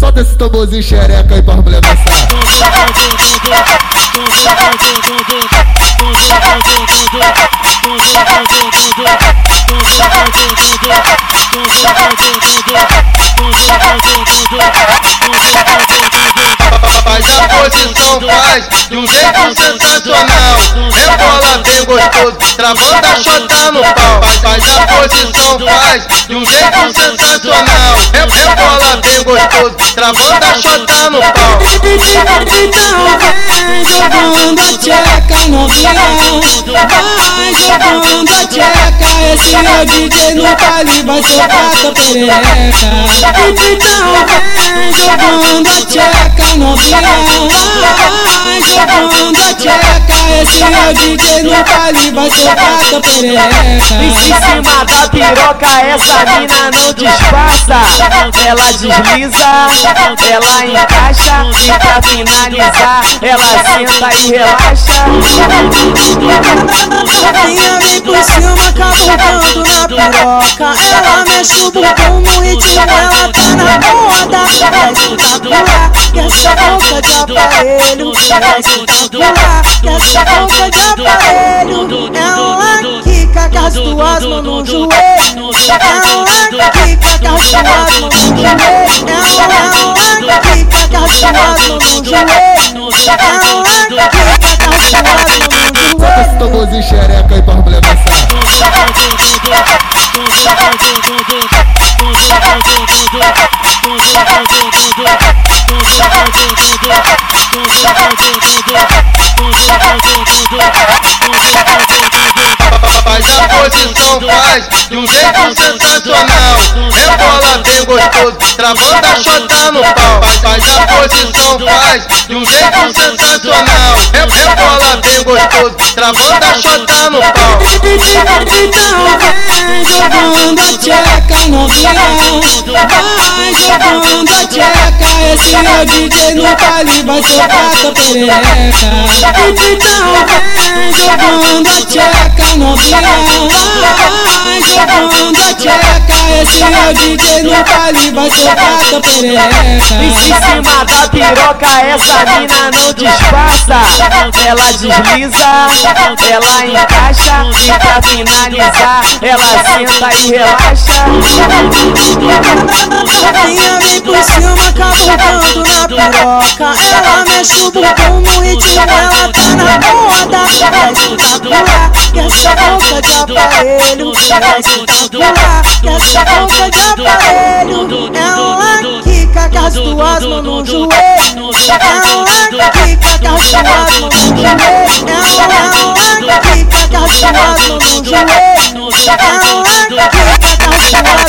Solta esse tamborzinho xereca aí pra mulher dançar. Faz a posição, faz de um jeito sensacional. É gostoso, travando a chota no pau. Faz a posição, faz de um jeito sensacional. É, bola bem gostoso, travando a chota no pau. Então vem jogando a tcheca novinha Vai jogando a tcheca Esse é o DJ no baile vai soltar tua perereca Então vem jogando a tcheca novinha Vai jogando a tcheca Esse o DJ no baile vai soltar tua perereca Em cima da piroca essa mina não disfarça. Ela desliza, ela encaixa. E pra finalizar ela senta e relaxa. Novinha vem por cavucando na piroca Ela mexe o bumbum no ritmo, ela tá na moda Vai espetacular, que essa boca de aparelho Vai espetacular, que essa boca de aparelho Ela quica com as duas mãos no joelho Ela quica com as duas mãos no joelho Ela quica com as duas mãos no joelho Ela quica com as duas mãos no joelho Solta esse tamborzinho xereca aí pra mulher dançar. Faz a posição, faz de um jeito sensacional. É gostoso, travando a chota no pau. Faz a posição, faz de um jeito sensacional. É, é bola bem gostoso, travando a chota no pau. Então vem jogando a tcheca novinha Vai jogando a tcheca Esse é o DJ no baile vai soltar tua perereca Então vem jogando a tcheca novinha Vai o DJ no baile vai soltar tua perereca Em cima da piroca essa mina não disfarça. Ela desliza, ela encaixa. E pra finalizar ela senta e relaxa. Novinha vem por cima, cavucando na piroca. Ela mexe o bumbum no ritmo, ela tá na moda. Espetacular, que essa boca de aparelho. Vai espetacular, que essa boca de aparelho. Ela quica com as duas mãos no joelho. Ela quica com as duas mãos no joelho. Ela quica com as duas mãos no joelho. Ela quica com as duas